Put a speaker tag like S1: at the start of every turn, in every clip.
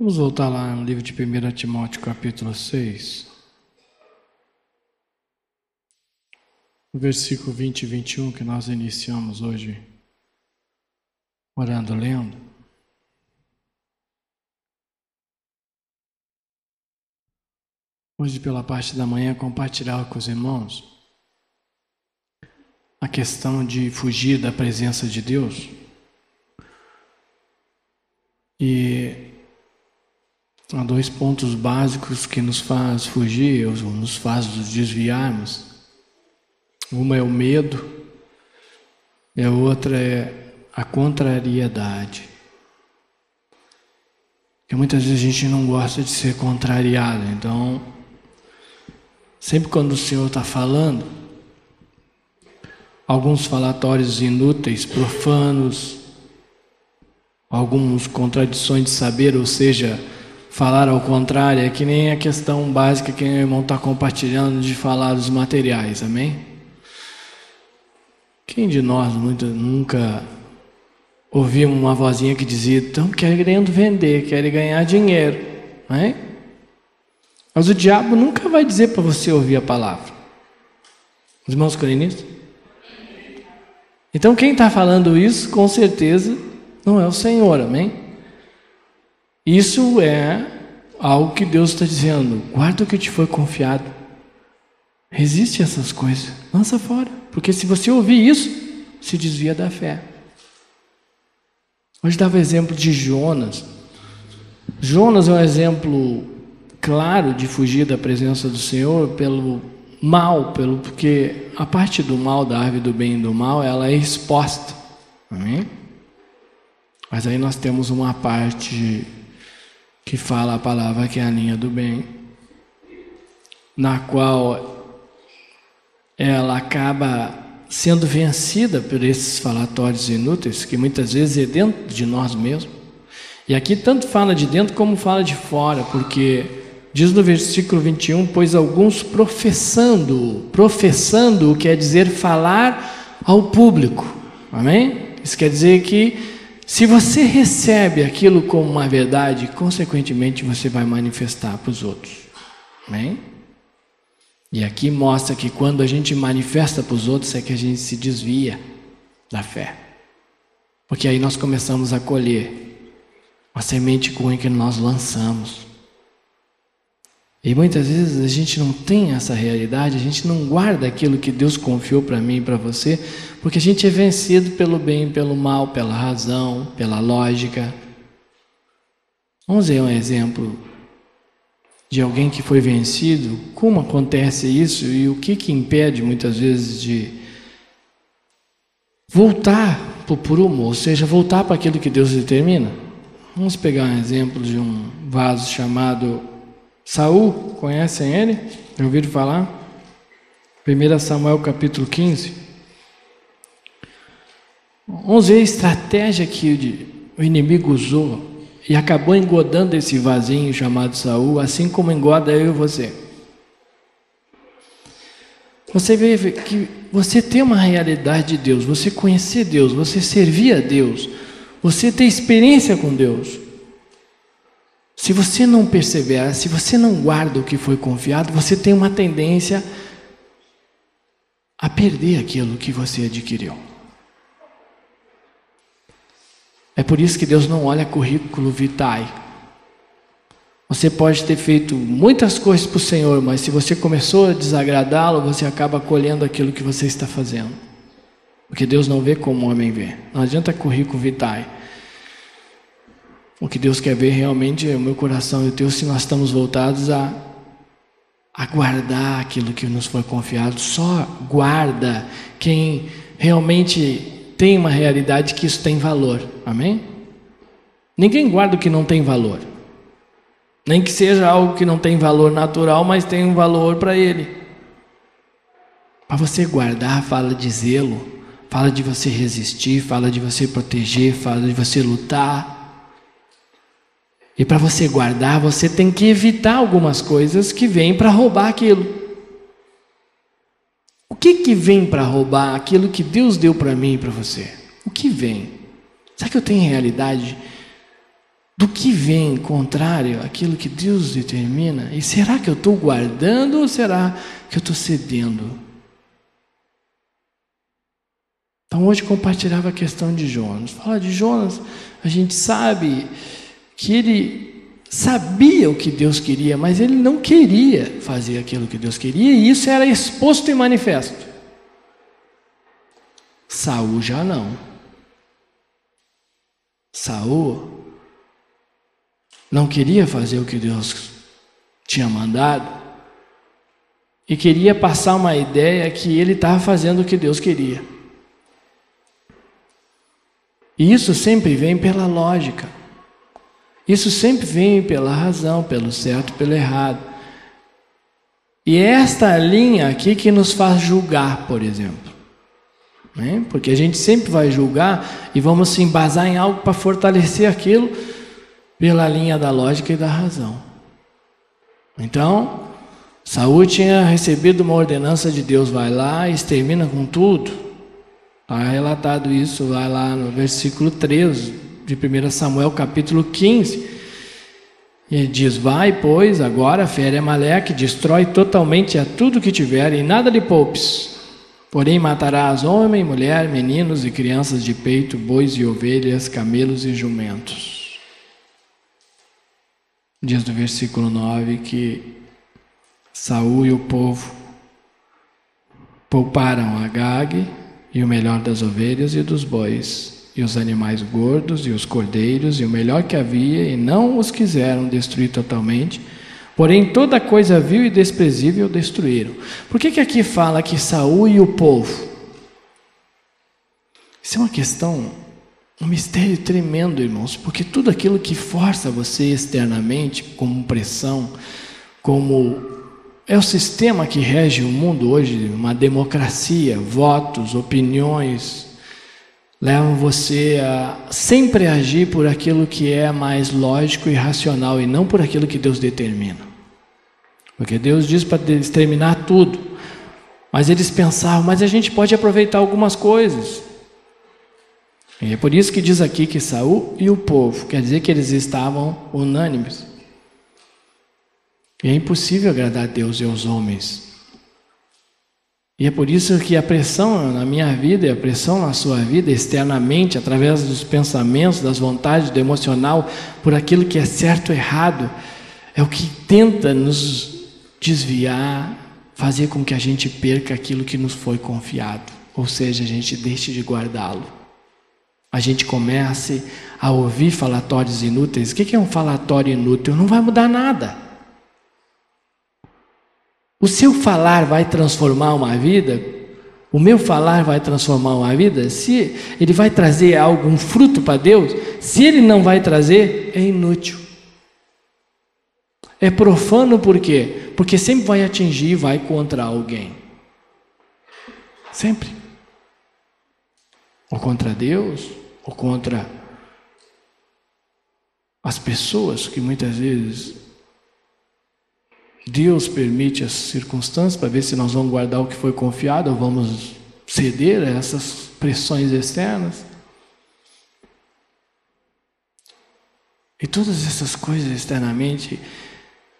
S1: Vamos voltar lá no livro de 1 Timóteo, capítulo 6. No versículo 20 e 21 que nós iniciamos hoje, orando, lendo. Hoje, pela parte da manhã, compartilhar com os irmãos a questão de fugir da presença de Deus. E Há dois pontos básicos que nos faz fugir, ou nos faz desviarmos. Uma é o medo, e a outra é a contrariedade. Porque muitas vezes a gente não gosta de ser contrariado, então, sempre quando o Senhor está falando, alguns falatórios inúteis, profanos, algumas contradições de saber, ou seja, Falar ao contrário é que nem a questão básica que o irmão está compartilhando de falar dos materiais, amém? Quem de nós muito, nunca ouviu uma vozinha que dizia, estão querendo vender, querem ganhar dinheiro, não Mas o diabo nunca vai dizer para você ouvir a palavra. Os irmãos corinistas? Então quem está falando isso, com certeza, não é o Senhor, amém? Isso é algo que Deus está dizendo. Guarda o que te foi confiado. Resiste a essas coisas. Lança fora. Porque se você ouvir isso, se desvia da fé. Hoje dava exemplo de Jonas. Jonas é um exemplo claro de fugir da presença do Senhor pelo mal, pelo porque a parte do mal da árvore do bem e do mal, ela é exposta. Amém? Mas aí nós temos uma parte que fala a palavra que é a linha do bem, na qual ela acaba sendo vencida por esses falatórios inúteis, que muitas vezes é dentro de nós mesmos. E aqui tanto fala de dentro como fala de fora, porque diz no versículo 21, pois alguns professando, professando quer dizer falar ao público. Amém? Isso quer dizer que se você recebe aquilo como uma verdade, consequentemente você vai manifestar para os outros. Amém? E aqui mostra que quando a gente manifesta para os outros é que a gente se desvia da fé. Porque aí nós começamos a colher a semente ruim que nós lançamos. E muitas vezes a gente não tem essa realidade, a gente não guarda aquilo que Deus confiou para mim e para você, porque a gente é vencido pelo bem, pelo mal, pela razão, pela lógica. Vamos ver um exemplo de alguém que foi vencido, como acontece isso e o que, que impede muitas vezes de voltar para o prumo, ou seja, voltar para aquilo que Deus determina. Vamos pegar um exemplo de um vaso chamado Saul, conhecem ele? Já ouviram falar? 1 Samuel capítulo 15. Vamos ver a estratégia que o inimigo usou e acabou engodando esse vasinho chamado Saul, assim como engoda eu e você. Você vê que você tem uma realidade de Deus, você conhecer Deus, você servir a Deus, você ter experiência com Deus. Se você não persevera, se você não guarda o que foi confiado, você tem uma tendência a perder aquilo que você adquiriu. É por isso que Deus não olha currículo vitae. Você pode ter feito muitas coisas para o Senhor, mas se você começou a desagradá-lo, você acaba colhendo aquilo que você está fazendo. Porque Deus não vê como o homem vê. Não adianta currículo vitae. O que Deus quer ver realmente é o meu coração e o teu, se nós estamos voltados a, a guardar aquilo que nos foi confiado. Só guarda quem realmente tem uma realidade que isso tem valor. Amém? Ninguém guarda o que não tem valor. Nem que seja algo que não tem valor natural, mas tem um valor para ele. Para você guardar, fala de zelo, fala de você resistir, fala de você proteger, fala de você lutar. E para você guardar, você tem que evitar algumas coisas que vêm para roubar aquilo. Que que vem para roubar aquilo que Deus deu para mim e para você? O que vem? Será que eu tenho realidade do que vem contrário àquilo que Deus determina? E será que eu estou guardando ou será que eu estou cedendo? Então hoje compartilhava a questão de Jonas. Fala de Jonas, a gente sabe que ele sabia o que Deus queria, mas ele não queria fazer aquilo que Deus queria, e isso era exposto e manifesto. Saul já não. Saul não queria fazer o que Deus tinha mandado e queria passar uma ideia que ele estava fazendo o que Deus queria. E isso sempre vem pela lógica. Isso sempre vem pela razão, pelo certo, pelo errado. E é esta linha aqui que nos faz julgar, por exemplo. Né? Porque a gente sempre vai julgar e vamos se embasar em algo para fortalecer aquilo pela linha da lógica e da razão. Então, Saúl tinha recebido uma ordenança de Deus, vai lá e extermina com tudo. Está relatado isso, vai lá no versículo 13 de 1 Samuel, capítulo 15. E diz: Vai, pois, agora, fere Amaleque, destrói totalmente a tudo que tiver, e nada lhe poupes. Porém, matarás homem, mulher, meninos e crianças de peito, bois e ovelhas, camelos e jumentos. Diz no versículo 9 que Saul e o povo pouparam Agag, e o melhor das ovelhas e dos bois, e os animais gordos e os cordeiros, e o melhor que havia, e não os quiseram destruir totalmente, porém toda coisa vil e desprezível destruíram. Por que, que aqui fala que Saul e o povo? Isso é uma questão, um mistério tremendo, irmãos, porque tudo aquilo que força você externamente, como pressão, como é o sistema que rege o mundo hoje, uma democracia, votos, opiniões, levam você a sempre agir por aquilo que é mais lógico e racional e não por aquilo que Deus determina. Porque Deus diz para exterminar tudo. Mas eles pensavam, mas a gente pode aproveitar algumas coisas. E é por isso que diz aqui que Saul e o povo, quer dizer que eles estavam unânimes. E é impossível agradar a Deus e aos homens. E é por isso que a pressão na minha vida e a pressão na sua vida, externamente, através dos pensamentos, das vontades, do emocional, por aquilo que é certo ou errado, é o que tenta nos desviar, fazer com que a gente perca aquilo que nos foi confiado. Ou seja, a gente deixe de guardá-lo. A gente comece a ouvir falatórios inúteis. O que é um falatório inútil? Não vai mudar nada. O seu falar vai transformar uma vida? O meu falar vai transformar uma vida? Se ele vai trazer algum fruto para Deus, se ele não vai trazer, é inútil. É profano por quê? Porque sempre vai atingir e vai contra alguém. Sempre. Ou contra Deus, ou contra as pessoas que muitas vezes Deus permite as circunstâncias para ver se nós vamos guardar o que foi confiado ou vamos ceder a essas pressões externas. E todas essas coisas externamente,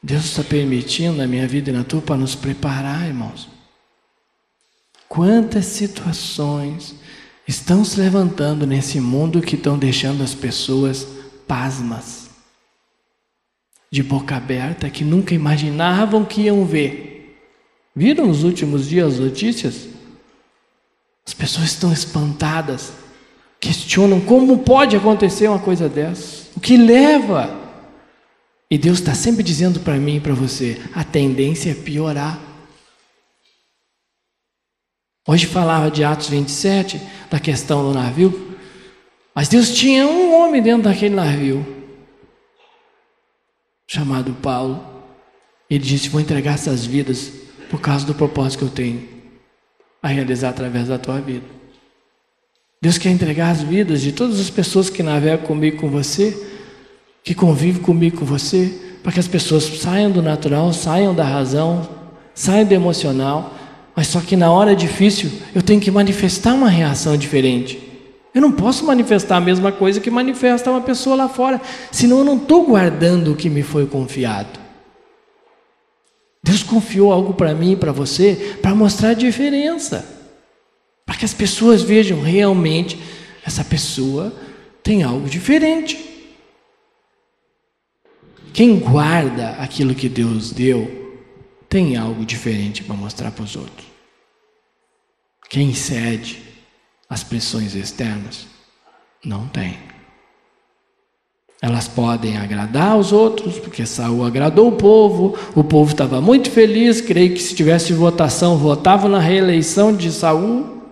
S1: Deus está permitindo na minha vida e na tua para nos preparar, irmãos. Quantas situações estão se levantando nesse mundo que estão deixando as pessoas pasmas de boca aberta que nunca imaginavam que iam ver. Viram nos últimos dias as notícias? As pessoas estão espantadas, questionam como pode acontecer uma coisa dessa, o que leva. E Deus está sempre dizendo para mim e para você: a tendência é piorar. Hoje falava de Atos 27, da questão do navio, mas Deus tinha um homem dentro daquele navio chamado Paulo. Ele disse: Vou entregar essas vidas por causa do propósito que eu tenho a realizar através da tua vida. Deus quer entregar as vidas de todas as pessoas que navegam comigo, com você, que convivem comigo, com você, para que as pessoas saiam do natural, saiam da razão, saiam do emocional, mas só que na hora difícil eu tenho que manifestar uma reação diferente. Eu não posso manifestar a mesma coisa que manifesta uma pessoa lá fora, senão eu não estou guardando o que me foi confiado. Deus confiou algo para mim e para você para mostrar a diferença, para que as pessoas vejam realmente essa pessoa tem algo diferente. Quem guarda aquilo que Deus deu tem algo diferente para mostrar para os outros. Quem cede às pressões externas não tem. Elas podem agradar aos outros, porque Saul agradou o povo, o povo estava muito feliz, creio que se tivesse votação, votavam na reeleição de Saul.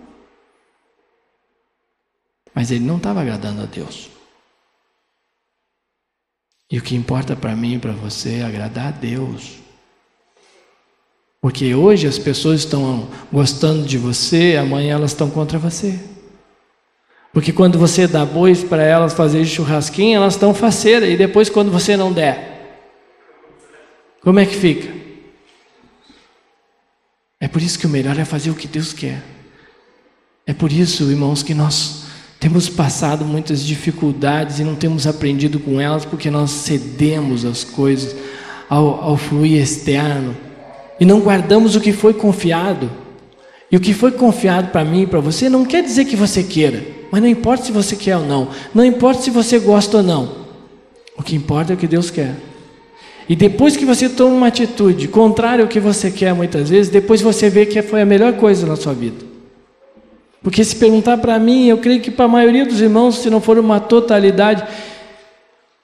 S1: Mas ele não estava agradando a Deus. E o que importa para mim e para você é agradar a Deus. Porque hoje as pessoas estão gostando de você, amanhã elas estão contra você. Porque quando você dá bois para elas fazer churrasquinho, elas estão faceiras. E depois, quando você não der, como é que fica? É por isso que o melhor é fazer o que Deus quer. É por isso, irmãos, que nós temos passado muitas dificuldades e não temos aprendido com elas, porque nós cedemos as coisas ao, ao fluir externo e não guardamos o que foi confiado. E o que foi confiado para mim e para você não quer dizer que você queira. Mas não importa se você quer ou não, não importa se você gosta ou não. O que importa é o que Deus quer. E depois que você toma uma atitude contrária ao que você quer muitas vezes, depois você vê que foi a melhor coisa na sua vida. Porque se perguntar para mim, eu creio que para a maioria dos irmãos, se não for uma totalidade,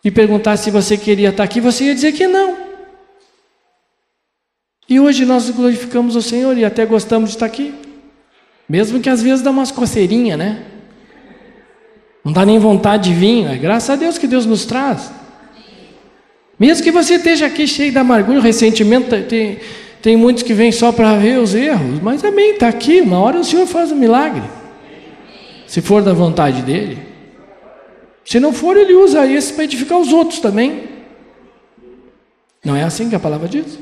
S1: e perguntar se você queria estar aqui, você ia dizer que não. E hoje nós glorificamos o Senhor e até gostamos de estar aqui. Mesmo que às vezes dá umas coceirinhas, né? Não dá nem vontade de vir, é graças a Deus que Deus nos traz. Mesmo que você esteja aqui cheio de amargura, ressentimento, tem, tem muitos que vêm só para ver os erros, mas amém, está aqui, uma hora o Senhor faz um milagre. Se for da vontade dele. Se não for, ele usa isso para edificar os outros também. Não é assim que a palavra diz?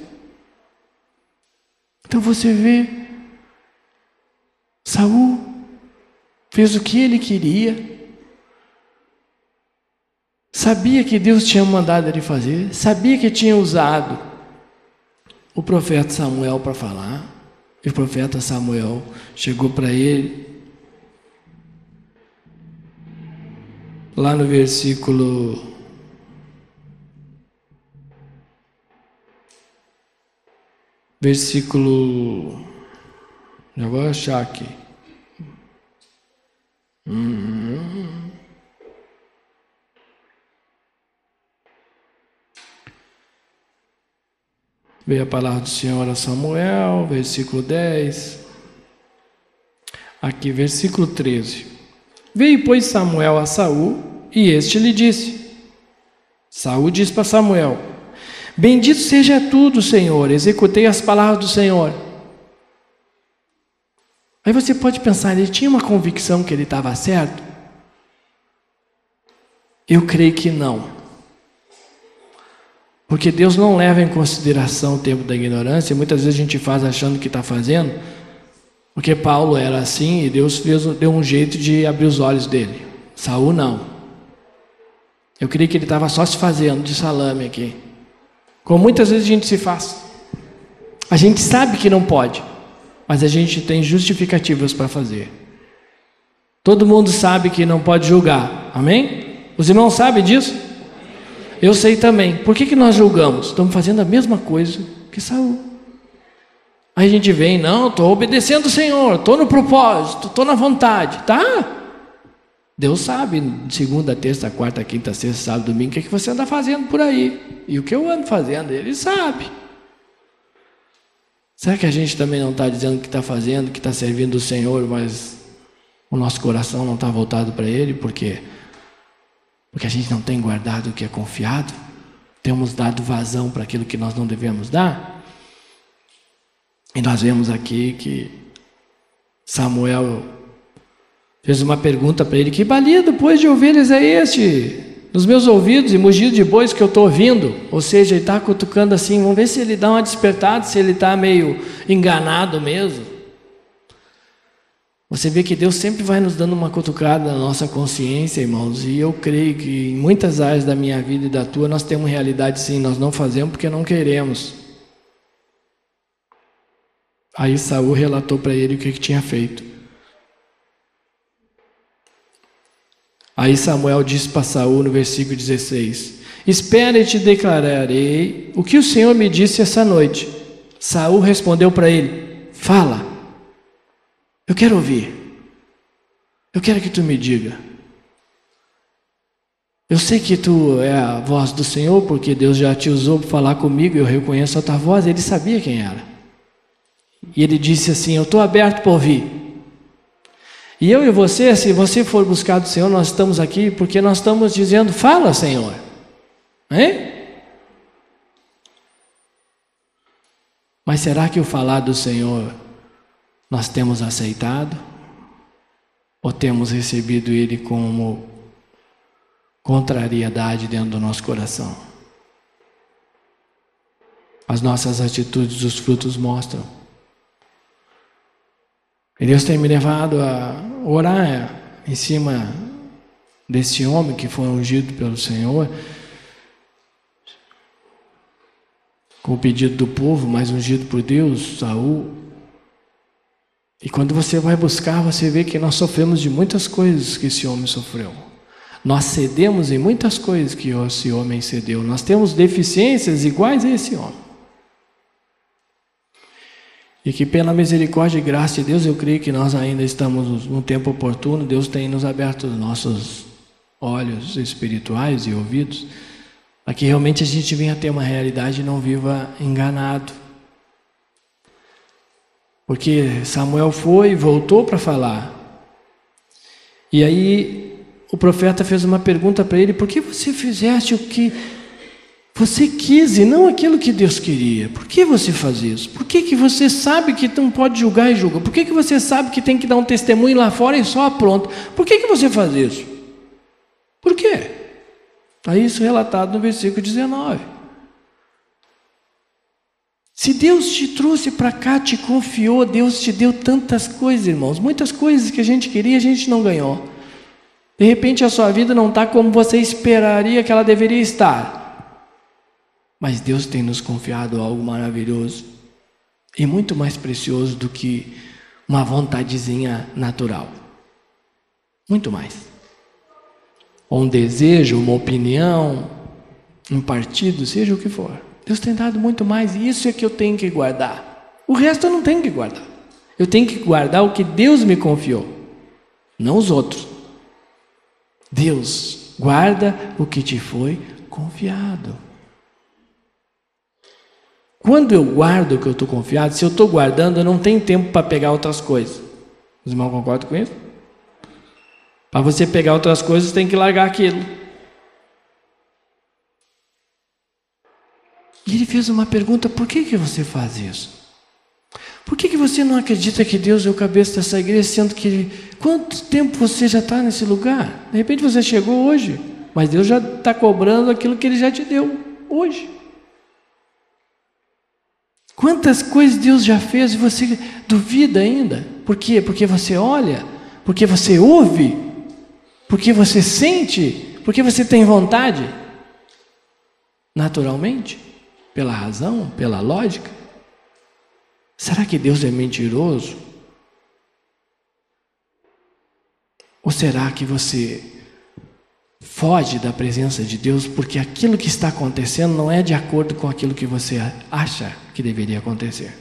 S1: Então você vê, Saul fez o que ele queria, Sabia que Deus tinha mandado ele fazer, sabia que tinha usado o profeta Samuel para falar. E o profeta Samuel chegou para ele, lá no versículo. Versículo. Já vou achar aqui. Hum. Veio a palavra do Senhor a Samuel, versículo 10. Aqui, versículo 13. Veio, pois, Samuel a Saul, e este lhe disse: Saul disse para Samuel: Bendito seja tudo, Senhor, executei as palavras do Senhor. Aí você pode pensar, ele tinha uma convicção que ele estava certo? Eu creio que não. Porque Deus não leva em consideração o tempo da ignorância, muitas vezes a gente faz achando que está fazendo, porque Paulo era assim e Deus fez, deu um jeito de abrir os olhos dele. Saul não. Eu creio que ele estava só se fazendo de salame aqui. Como muitas vezes a gente se faz. A gente sabe que não pode, mas a gente tem justificativas para fazer. Todo mundo sabe que não pode julgar, amém? Os irmãos sabem disso? Eu sei também. Por que, que nós julgamos? Estamos fazendo a mesma coisa que Saul. Aí a gente vem, não, estou obedecendo o Senhor, estou no propósito, estou na vontade, tá? Deus sabe, segunda, terça, quarta, quinta, sexta, sábado, domingo, o que, é que você anda fazendo por aí. E o que eu ando fazendo, Ele sabe. Será que a gente também não está dizendo que está fazendo, que está servindo o Senhor, mas o nosso coração não está voltado para Ele? Por quê? Porque a gente não tem guardado o que é confiado, temos dado vazão para aquilo que nós não devemos dar. E nós vemos aqui que Samuel fez uma pergunta para ele: Que balido, pois, de ovelhas é este? Nos meus ouvidos e mugido de bois que eu estou ouvindo. Ou seja, ele está cutucando assim, vamos ver se ele dá uma despertada, se ele está meio enganado mesmo. Você vê que Deus sempre vai nos dando uma cutucada na nossa consciência, irmãos, e eu creio que em muitas áreas da minha vida e da tua nós temos realidade sim, nós não fazemos porque não queremos. Aí Saul relatou para ele o que, que tinha feito. Aí Samuel disse para Saul no versículo 16: Espera e te declararei o que o Senhor me disse essa noite. Saul respondeu para ele: Fala. Eu quero ouvir. Eu quero que tu me diga. Eu sei que tu é a voz do Senhor, porque Deus já te usou para falar comigo, eu reconheço a tua voz. Ele sabia quem era. E ele disse assim: Eu estou aberto para ouvir. E eu e você, se você for buscar do Senhor, nós estamos aqui porque nós estamos dizendo: Fala, Senhor. Hein? Mas será que o falar do Senhor nós temos aceitado? Ou temos recebido ele como contrariedade dentro do nosso coração? As nossas atitudes, os frutos mostram. E Deus tem me levado a orar em cima desse homem que foi ungido pelo Senhor, com o pedido do povo, mas ungido por Deus, Saul. E quando você vai buscar, você vê que nós sofremos de muitas coisas que esse homem sofreu. Nós cedemos em muitas coisas que esse homem cedeu. Nós temos deficiências iguais a esse homem. E que pela misericórdia e graça de Deus, eu creio que nós ainda estamos no tempo oportuno. Deus tem nos aberto os nossos olhos espirituais e ouvidos, para que realmente a gente venha ter uma realidade e não viva enganado. Porque Samuel foi e voltou para falar. E aí o profeta fez uma pergunta para ele: por que você fizeste o que você quis e não aquilo que Deus queria? Por que você faz isso? Por que, que você sabe que não pode julgar e julga? Por que, que você sabe que tem que dar um testemunho lá fora e só pronto? Por que, que você faz isso? Por quê? Está isso relatado no versículo 19. Se Deus te trouxe para cá, te confiou, Deus te deu tantas coisas, irmãos, muitas coisas que a gente queria, a gente não ganhou. De repente a sua vida não está como você esperaria que ela deveria estar. Mas Deus tem nos confiado algo maravilhoso e muito mais precioso do que uma vontadezinha natural. Muito mais. Ou um desejo, uma opinião, um partido, seja o que for. Deus tem dado muito mais, e isso é que eu tenho que guardar. O resto eu não tenho que guardar. Eu tenho que guardar o que Deus me confiou, não os outros. Deus guarda o que te foi confiado. Quando eu guardo o que eu estou confiado, se eu estou guardando, eu não tenho tempo para pegar outras coisas. Os irmãos concordam com isso? Para você pegar outras coisas, tem que largar aquilo. E ele fez uma pergunta: por que, que você faz isso? Por que, que você não acredita que Deus é o cabeça dessa igreja, sendo que quanto tempo você já está nesse lugar? De repente você chegou hoje, mas Deus já está cobrando aquilo que Ele já te deu hoje. Quantas coisas Deus já fez e você duvida ainda? Por quê? Porque você olha, porque você ouve, porque você sente, porque você tem vontade? Naturalmente pela razão, pela lógica? Será que Deus é mentiroso? Ou será que você foge da presença de Deus porque aquilo que está acontecendo não é de acordo com aquilo que você acha que deveria acontecer?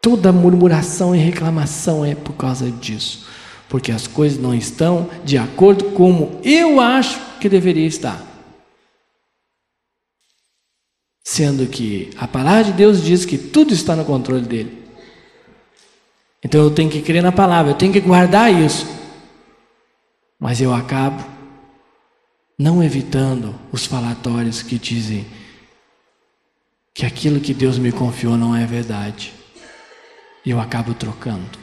S1: Toda murmuração e reclamação é por causa disso, porque as coisas não estão de acordo como eu acho que deveria estar. Sendo que a palavra de Deus diz que tudo está no controle dele. Então eu tenho que crer na palavra, eu tenho que guardar isso. Mas eu acabo não evitando os falatórios que dizem que aquilo que Deus me confiou não é verdade. E eu acabo trocando.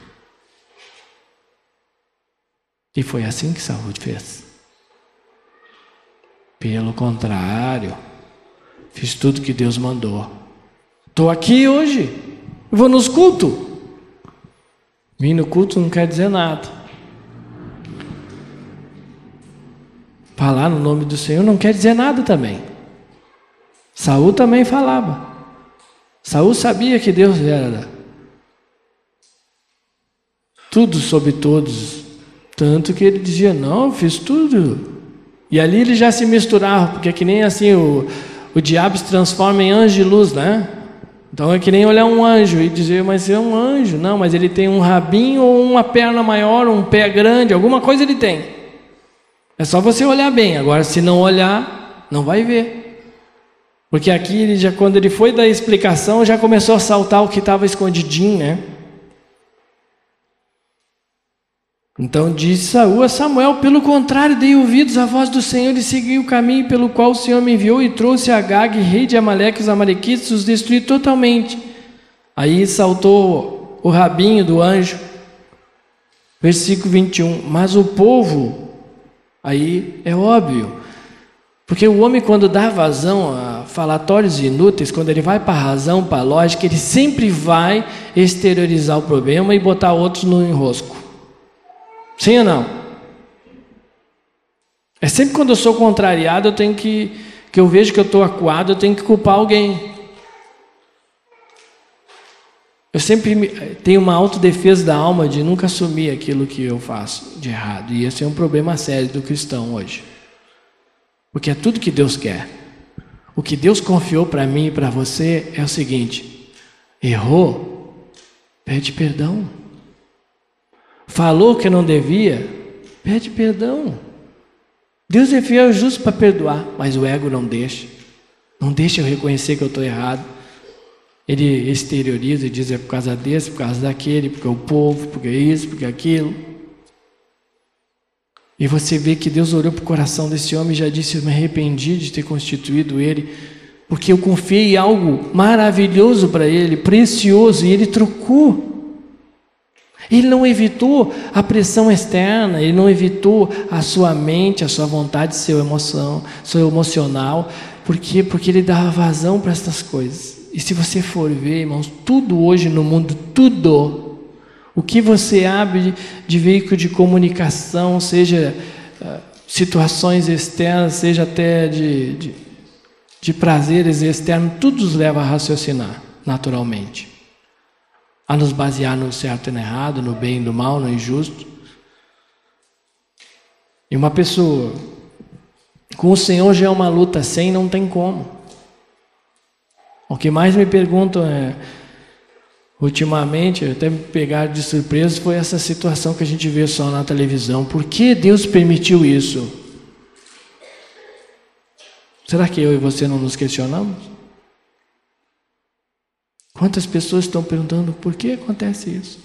S1: E foi assim que Saúl fez. Pelo contrário, Fiz tudo que Deus mandou. Estou aqui hoje. Vou nos cultos. Vir no culto não quer dizer nada. Falar no nome do Senhor não quer dizer nada também. Saul também falava. Saul sabia que Deus era tudo sobre todos, tanto que ele dizia: "Não, eu fiz tudo". E ali ele já se misturava, porque é que nem assim o, o diabo se transforma em anjo de luz, né? Então é que nem olhar um anjo e dizer, mas é um anjo. Não, mas ele tem um rabinho ou uma perna maior, um pé grande, alguma coisa ele tem. É só você olhar bem. Agora, se não olhar, não vai ver. Porque aqui, ele já, quando ele foi dar a explicação, já começou a saltar o que estava escondidinho, né? Então disse Saúl a Samuel: Pelo contrário, dei ouvidos à voz do Senhor e segui o caminho pelo qual o Senhor me enviou e trouxe Agag, rei de Amaleque, os Amalequites, os destruí totalmente. Aí saltou o rabinho do anjo, versículo 21. Mas o povo, aí é óbvio, porque o homem, quando dá vazão a falatórios inúteis, quando ele vai para a razão, para a lógica, ele sempre vai exteriorizar o problema e botar outros no enrosco. Sim ou não? É sempre quando eu sou contrariado, eu tenho que, que eu vejo que eu estou acuado, eu tenho que culpar alguém. Eu sempre tenho uma autodefesa da alma de nunca assumir aquilo que eu faço de errado. E esse é um problema sério do cristão hoje. Porque é tudo que Deus quer. O que Deus confiou para mim e para você é o seguinte: errou, pede perdão. Falou que não devia, pede perdão. Deus é fiel e justo para perdoar, mas o ego não deixa. Não deixa eu reconhecer que eu estou errado. Ele exterioriza e diz é por causa desse, por causa daquele, porque é o povo, porque é isso, porque é aquilo. E você vê que Deus olhou para o coração desse homem e já disse: Eu me arrependi de ter constituído ele, porque eu confiei algo maravilhoso para ele, precioso, e ele trocou. Ele não evitou a pressão externa, ele não evitou a sua mente, a sua vontade, seu emoção, seu emocional. Por quê? Porque ele dava vazão para essas coisas. E se você for ver, irmãos, tudo hoje no mundo, tudo, o que você abre de veículo de comunicação, seja uh, situações externas, seja até de, de, de prazeres externos, tudo nos leva a raciocinar naturalmente a nos basear no certo e no errado, no bem e no mal, no injusto. E uma pessoa com o Senhor já é uma luta sem, não tem como. O que mais me perguntam é, ultimamente, até me pegaram de surpresa, foi essa situação que a gente vê só na televisão. Por que Deus permitiu isso? Será que eu e você não nos questionamos? Quantas pessoas estão perguntando por que acontece isso?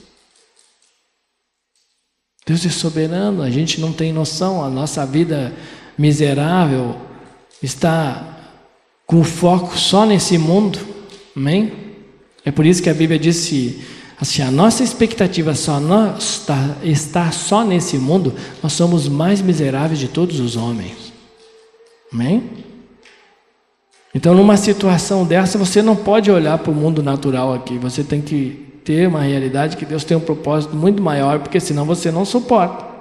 S1: Deus é soberano, a gente não tem noção, a nossa vida miserável está com foco só nesse mundo, amém? É por isso que a Bíblia disse assim: a nossa expectativa só está, está só nesse mundo, nós somos mais miseráveis de todos os homens, amém? Então, numa situação dessa, você não pode olhar para o mundo natural aqui. Você tem que ter uma realidade que Deus tem um propósito muito maior, porque senão você não suporta.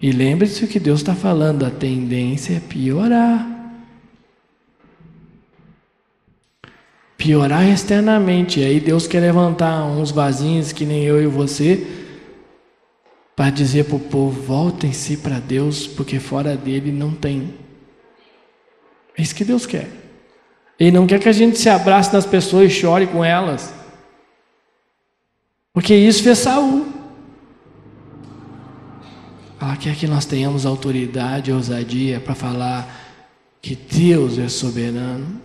S1: E lembre-se o que Deus está falando: a tendência é piorar. Piorar externamente. E aí Deus quer levantar uns vasinhos que nem eu e você, para dizer para o povo: voltem-se para Deus, porque fora dele não tem é isso que Deus quer. Ele não quer que a gente se abrace nas pessoas e chore com elas. Porque isso fez Saul. Ela quer que nós tenhamos autoridade e ousadia para falar que Deus é soberano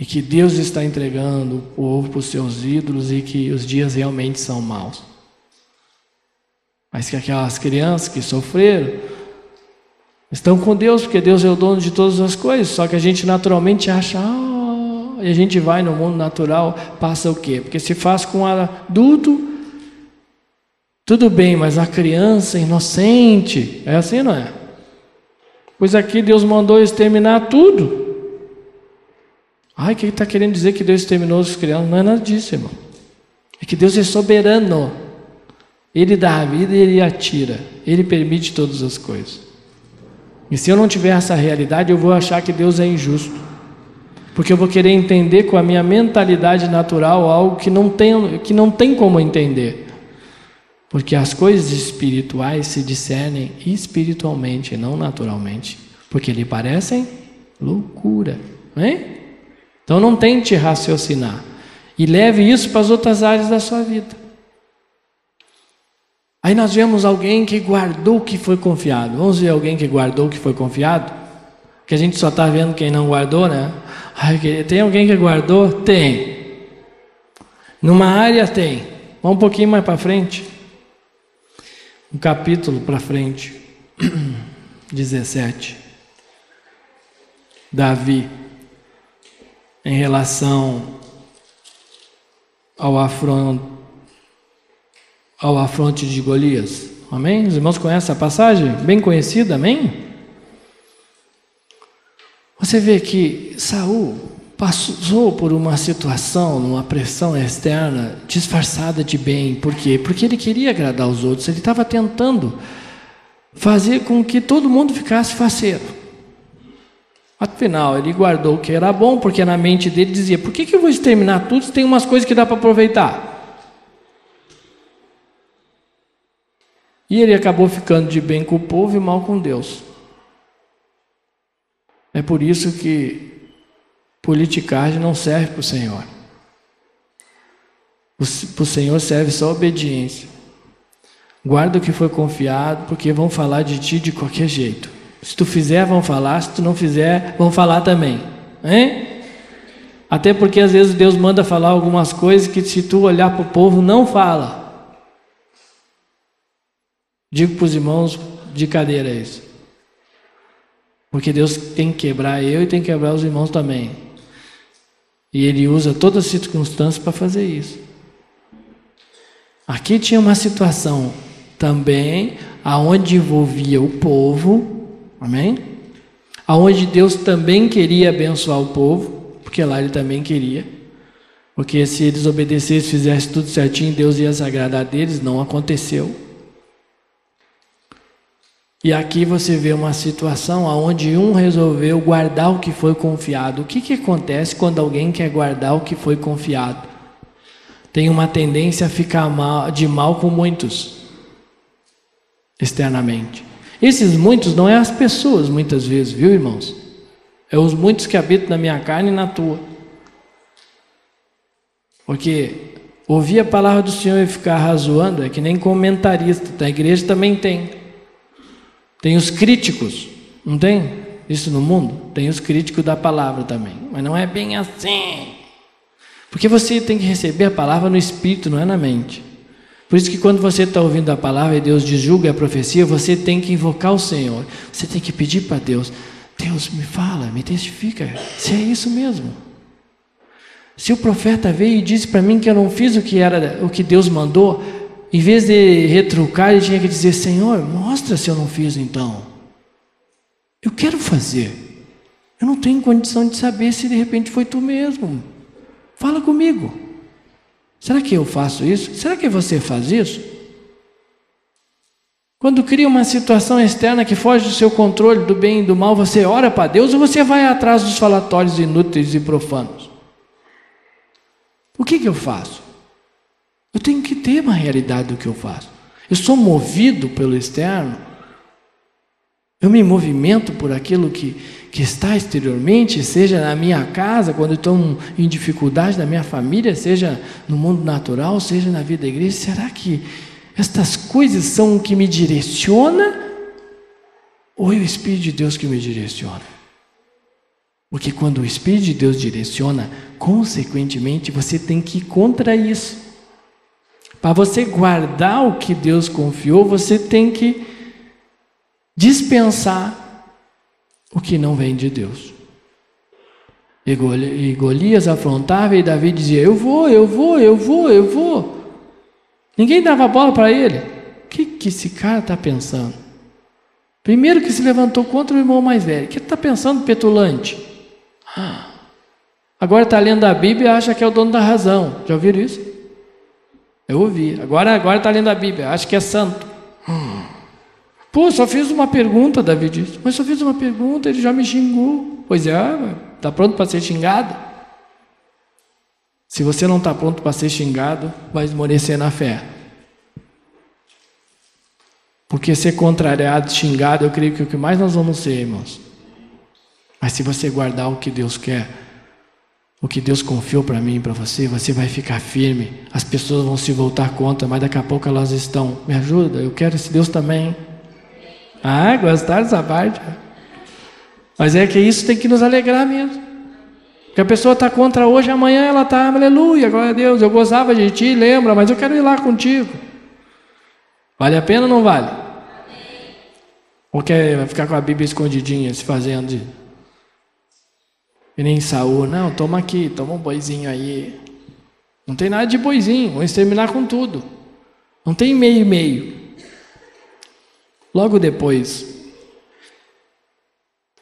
S1: e que Deus está entregando o povo para os seus ídolos e que os dias realmente são maus. Mas que aquelas crianças que sofreram Estão com Deus, porque Deus é o dono de todas as coisas. Só que a gente naturalmente acha, ah, e a gente vai no mundo natural, passa o quê? Porque se faz com adulto, tudo bem, mas a criança inocente, é assim, não é? Pois aqui Deus mandou exterminar tudo. Ai, que está querendo dizer que Deus exterminou as crianças? Não é nada disso, irmão. É que Deus é soberano. Ele dá a vida e ele atira. Ele permite todas as coisas. E se eu não tiver essa realidade, eu vou achar que Deus é injusto. Porque eu vou querer entender com a minha mentalidade natural algo que não tem, que não tem como entender. Porque as coisas espirituais se discernem espiritualmente, não naturalmente. Porque lhe parecem loucura. Hein? Então não tente raciocinar. E leve isso para as outras áreas da sua vida. Aí nós vemos alguém que guardou o que foi confiado. Vamos ver alguém que guardou o que foi confiado? Que a gente só está vendo quem não guardou, né? Ai, tem alguém que guardou? Tem. Numa área tem. Vamos um pouquinho mais para frente. Um capítulo para frente. 17. Davi, em relação ao ao afronte de Golias. Amém? Os irmãos conhecem a passagem? Bem conhecida, amém? Você vê que Saul passou por uma situação, uma pressão externa disfarçada de bem. Por quê? Porque ele queria agradar os outros, ele estava tentando fazer com que todo mundo ficasse faceiro. Afinal, ele guardou o que era bom, porque na mente dele dizia: por que, que eu vou exterminar tudo se tem umas coisas que dá para aproveitar? E ele acabou ficando de bem com o povo e mal com Deus. É por isso que politicagem não serve para o Senhor. Para o Senhor serve só obediência. Guarda o que foi confiado, porque vão falar de ti de qualquer jeito. Se tu fizer, vão falar, se tu não fizer, vão falar também. Hein? Até porque às vezes Deus manda falar algumas coisas que se tu olhar para o povo, não fala. Digo para os irmãos de cadeira isso. Porque Deus tem que quebrar eu e tem que quebrar os irmãos também. E Ele usa todas as circunstâncias para fazer isso. Aqui tinha uma situação também aonde envolvia o povo Amém? Aonde Deus também queria abençoar o povo, porque lá ele também queria. Porque se eles obedecessem, fizessem tudo certinho, Deus ia se agradar deles, não aconteceu. E aqui você vê uma situação onde um resolveu guardar o que foi confiado. O que, que acontece quando alguém quer guardar o que foi confiado? Tem uma tendência a ficar mal, de mal com muitos, externamente. Esses muitos não é as pessoas, muitas vezes, viu, irmãos? É os muitos que habitam na minha carne e na tua. Porque ouvir a palavra do Senhor e ficar razoando é que nem comentarista. Da igreja também tem. Tem os críticos, não tem? Isso no mundo? Tem os críticos da palavra também. Mas não é bem assim. Porque você tem que receber a palavra no espírito, não é na mente. Por isso que quando você está ouvindo a palavra e Deus julga a profecia, você tem que invocar o Senhor. Você tem que pedir para Deus, Deus me fala, me testifica, se é isso mesmo. Se o profeta veio e disse para mim que eu não fiz o que era o que Deus mandou, em vez de retrucar, ele tinha que dizer: Senhor, mostra se eu não fiz então. Eu quero fazer. Eu não tenho condição de saber se de repente foi tu mesmo. Fala comigo. Será que eu faço isso? Será que você faz isso? Quando cria uma situação externa que foge do seu controle do bem e do mal, você ora para Deus ou você vai atrás dos falatórios inúteis e profanos? O que, que eu faço? Eu tenho que ter uma realidade do que eu faço. Eu sou movido pelo externo. Eu me movimento por aquilo que, que está exteriormente, seja na minha casa, quando estou em dificuldade, na minha família, seja no mundo natural, seja na vida da igreja, será que estas coisas são o que me direciona? Ou é o Espírito de Deus que me direciona? Porque quando o Espírito de Deus direciona, consequentemente você tem que ir contra isso. Para você guardar o que Deus confiou, você tem que dispensar o que não vem de Deus. E Golias afrontava e Davi dizia: Eu vou, eu vou, eu vou, eu vou. Ninguém dava bola para ele. O que, que esse cara está pensando? Primeiro que se levantou contra o irmão mais velho. O que está pensando, petulante? Ah, agora está lendo a Bíblia e acha que é o dono da razão. Já ouviram isso? Eu ouvi. Agora agora está lendo a Bíblia. Acho que é santo. Hum. Pô, só fiz uma pergunta, Davi disse. Mas só fiz uma pergunta, ele já me xingou. Pois é, está pronto para ser xingado? Se você não está pronto para ser xingado, vai esmorecer na fé. Porque ser contrariado, xingado, eu creio que é o que mais nós vamos ser, irmãos. Mas se você guardar o que Deus quer, o que Deus confiou para mim e para você, você vai ficar firme. As pessoas vão se voltar contra, mas daqui a pouco elas estão. Me ajuda, eu quero esse Deus também. Ah, gostaram dessa parte? Mas é que isso tem que nos alegrar mesmo. Porque a pessoa está contra hoje, amanhã ela está, aleluia, glória a Deus, eu gozava de ti, lembra, mas eu quero ir lá contigo. Vale a pena ou não vale? Ou quer ficar com a Bíblia escondidinha, se fazendo de... E nem Saúl, não, toma aqui, toma um boizinho aí. Não tem nada de boizinho, vamos terminar com tudo. Não tem meio e meio. Logo depois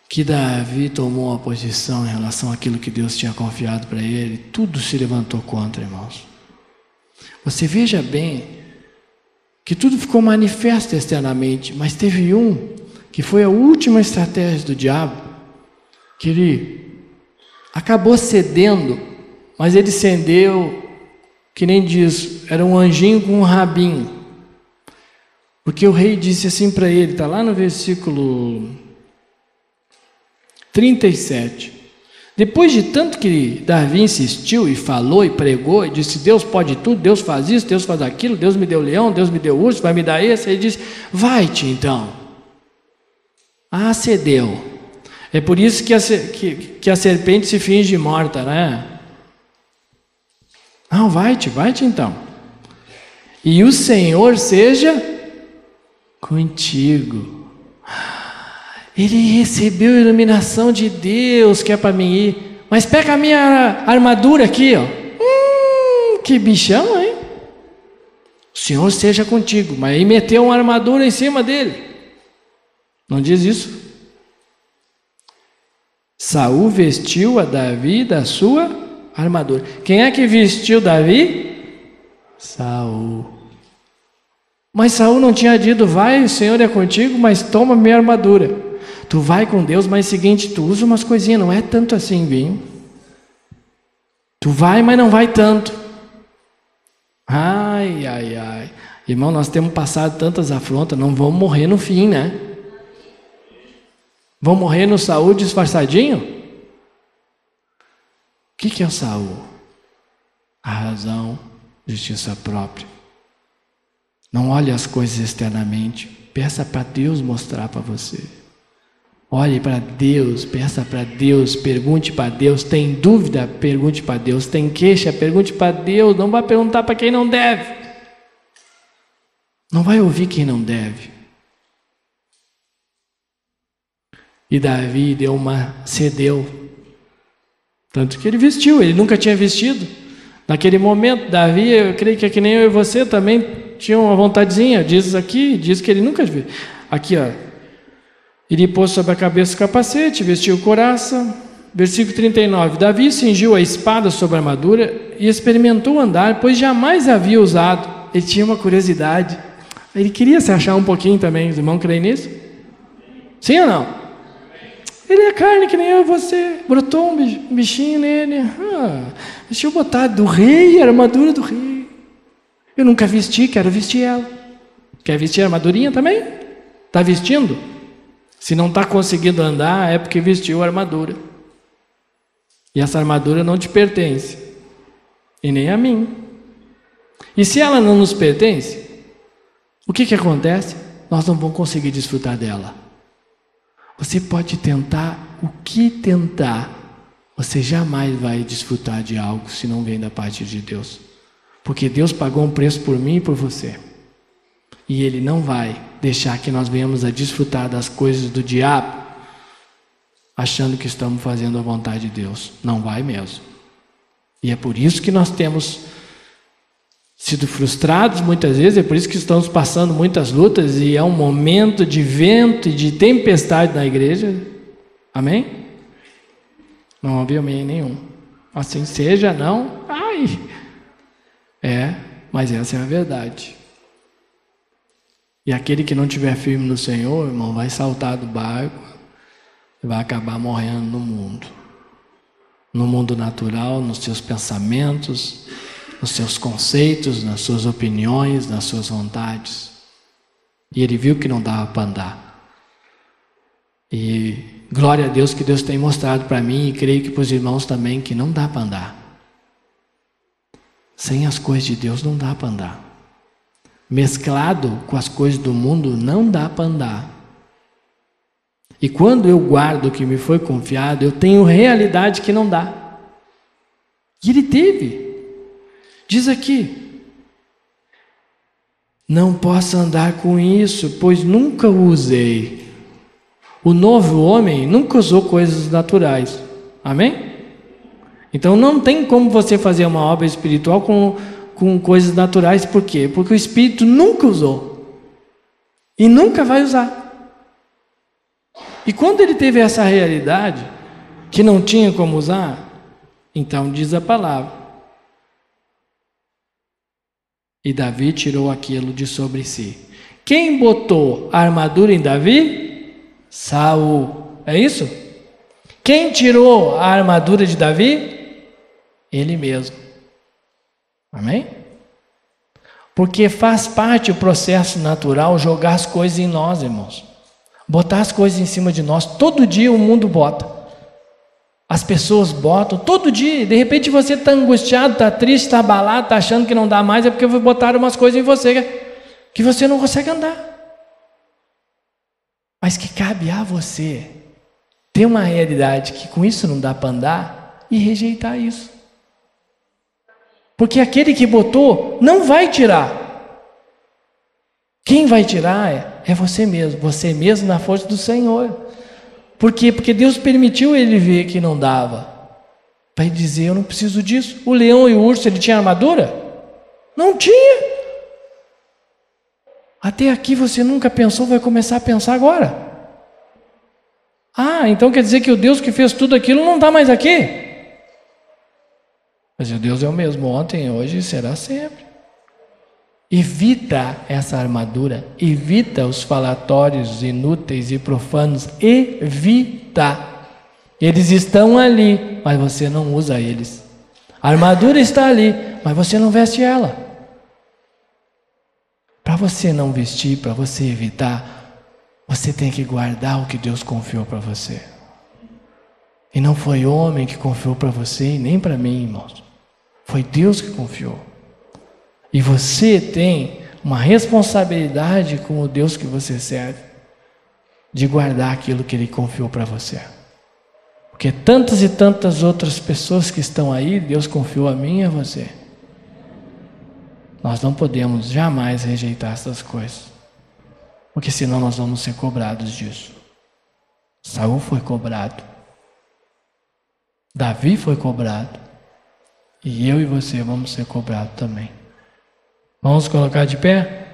S1: que Davi tomou a posição em relação àquilo que Deus tinha confiado para ele, tudo se levantou contra, irmãos. Você veja bem que tudo ficou manifesto externamente, mas teve um que foi a última estratégia do diabo, que ele acabou cedendo, mas ele cedeu, que nem diz, era um anjinho com um rabinho. Porque o rei disse assim para ele, está lá no versículo 37. Depois de tanto que Davi insistiu e falou e pregou e disse: Deus pode tudo, Deus faz isso, Deus faz aquilo, Deus me deu leão, Deus me deu urso, vai me dar esse. Ele disse: Vai-te então. Ah, cedeu. É por isso que a, que, que a serpente se finge morta, né? Não, vai-te, vai-te então. E o Senhor seja contigo. Ele recebeu a iluminação de Deus que é para mim ir. Mas pega a minha armadura aqui, ó. Hum, que bichão, hein? O Senhor esteja contigo. Mas aí meteu uma armadura em cima dele. Não diz isso? Saul vestiu a Davi da sua armadura. Quem é que vestiu Davi? Saul. Mas Saul não tinha dito, vai, o Senhor é contigo, mas toma minha armadura. Tu vai com Deus, mas seguinte, tu usa umas coisinhas, não é tanto assim, vinho. Tu vai, mas não vai tanto. Ai, ai, ai. Irmão, nós temos passado tantas afrontas, não vamos morrer no fim, né? Vão morrer no saúde disfarçadinho? O que, que é o Saúl? A razão, justiça própria. Não olhe as coisas externamente. Peça para Deus mostrar para você. Olhe para Deus, peça para Deus, pergunte para Deus. Tem dúvida? Pergunte para Deus. Tem queixa? Pergunte para Deus. Não vai perguntar para quem não deve. Não vai ouvir quem não deve. E Davi deu uma cedeu. Tanto que ele vestiu, ele nunca tinha vestido. Naquele momento, Davi, eu creio que é que nem eu e você também tinha uma vontadezinha. Diz aqui, diz que ele nunca viu. Aqui, ó, ele pôs sobre a cabeça o capacete, vestiu coraça. Versículo 39. Davi cingiu a espada sobre a armadura e experimentou andar, pois jamais havia usado. Ele tinha uma curiosidade. Ele queria se achar um pouquinho também. Os irmãos creem nisso? Sim ou não? Ele é carne que nem eu e você. Brotou um bichinho nele. Ah, deixa eu botar do rei, a armadura do rei. Eu nunca vesti, quero vestir ela. Quer vestir a armadurinha também? Está vestindo? Se não está conseguindo andar, é porque vestiu a armadura. E essa armadura não te pertence, e nem a mim. E se ela não nos pertence, o que, que acontece? Nós não vamos conseguir desfrutar dela. Você pode tentar o que tentar, você jamais vai desfrutar de algo se não vem da parte de Deus. Porque Deus pagou um preço por mim e por você. E Ele não vai deixar que nós venhamos a desfrutar das coisas do diabo, achando que estamos fazendo a vontade de Deus. Não vai mesmo. E é por isso que nós temos sido frustrados muitas vezes, é por isso que estamos passando muitas lutas e é um momento de vento e de tempestade na igreja. Amém? Não ouvi amém nenhum. Assim seja, não. Ai. É, Mas essa é a verdade. E aquele que não estiver firme no Senhor, irmão, vai saltar do barco e vai acabar morrendo no mundo. No mundo natural, nos seus pensamentos, nos seus conceitos, nas suas opiniões, nas suas vontades. E ele viu que não dava para andar. E glória a Deus que Deus tem mostrado para mim e creio que para os irmãos também que não dá para andar. Sem as coisas de Deus não dá para andar. Mesclado com as coisas do mundo não dá para andar. E quando eu guardo o que me foi confiado, eu tenho realidade que não dá. E ele teve. Diz aqui: Não posso andar com isso, pois nunca o usei. O novo homem nunca usou coisas naturais. Amém? Então não tem como você fazer uma obra espiritual com, com coisas naturais, por quê? Porque o Espírito nunca usou e nunca vai usar. E quando ele teve essa realidade, que não tinha como usar, então diz a palavra. E Davi tirou aquilo de sobre si. Quem botou a armadura em Davi? Saul. É isso? Quem tirou a armadura de Davi? Ele mesmo. Amém? Porque faz parte do processo natural jogar as coisas em nós, irmãos. Botar as coisas em cima de nós. Todo dia o mundo bota. As pessoas botam todo dia. De repente você está angustiado, está triste, está abalado, está achando que não dá mais, é porque botaram umas coisas em você que você não consegue andar. Mas que cabe a você ter uma realidade que com isso não dá para andar e rejeitar isso. Porque aquele que botou não vai tirar. Quem vai tirar é, é você mesmo, você mesmo na força do Senhor. Por quê? Porque Deus permitiu ele ver que não dava. Para dizer, eu não preciso disso. O leão e o urso, ele tinha armadura? Não tinha. Até aqui você nunca pensou, vai começar a pensar agora. Ah, então quer dizer que o Deus que fez tudo aquilo não está mais aqui? Mas o Deus é o mesmo ontem, hoje e será sempre. Evita essa armadura, evita os falatórios inúteis e profanos, evita. Eles estão ali, mas você não usa eles. A armadura está ali, mas você não veste ela. Para você não vestir, para você evitar, você tem que guardar o que Deus confiou para você. E não foi homem que confiou para você e nem para mim, irmãos. Foi Deus que confiou. E você tem uma responsabilidade com o Deus que você serve, de guardar aquilo que Ele confiou para você. Porque tantas e tantas outras pessoas que estão aí, Deus confiou a mim e a você. Nós não podemos jamais rejeitar essas coisas, porque senão nós vamos ser cobrados disso. Saul foi cobrado, Davi foi cobrado, e eu e você vamos ser cobrados também. Vamos colocar de pé?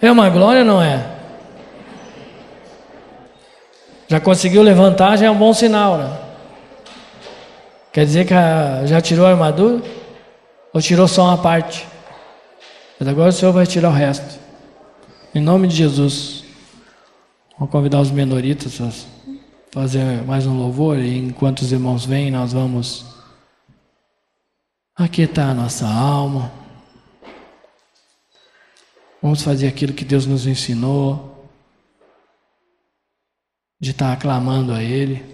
S1: É uma glória, não é? Já conseguiu levantar, já é um bom sinal, né? Quer dizer que já tirou a armadura? Ou tirou só uma parte? Mas agora o Senhor vai tirar o resto. Em nome de Jesus. Vou convidar os menoritas a fazer mais um louvor e enquanto os irmãos vêm, nós vamos Aqui está a nossa alma. Vamos fazer aquilo que Deus nos ensinou, de estar tá aclamando a Ele,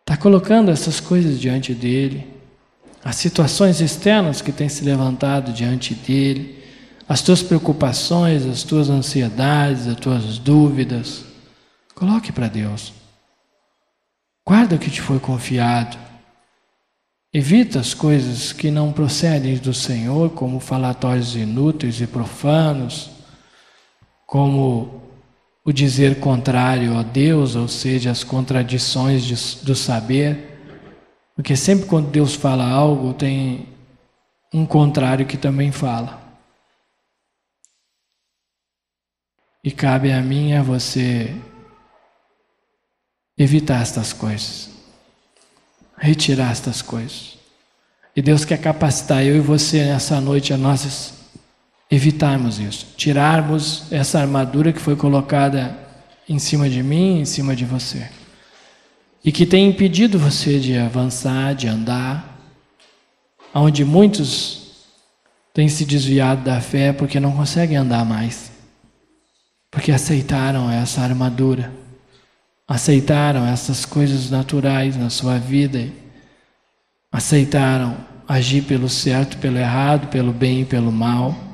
S1: está colocando essas coisas diante dEle, as situações externas que têm se levantado diante dEle, as tuas preocupações, as tuas ansiedades, as tuas dúvidas, coloque para Deus. Guarda o que te foi confiado. Evita as coisas que não procedem do Senhor, como falatórios inúteis e profanos, como o dizer contrário a Deus, ou seja, as contradições de, do saber. Porque sempre quando Deus fala algo, tem um contrário que também fala. E cabe a mim a você evitar estas coisas retirar estas coisas. E Deus quer capacitar eu e você nessa noite a nós evitarmos isso, tirarmos essa armadura que foi colocada em cima de mim, em cima de você, e que tem impedido você de avançar, de andar, onde muitos têm se desviado da fé porque não conseguem andar mais, porque aceitaram essa armadura, aceitaram essas coisas naturais na sua vida, aceitaram agir pelo certo, pelo errado, pelo bem e pelo mal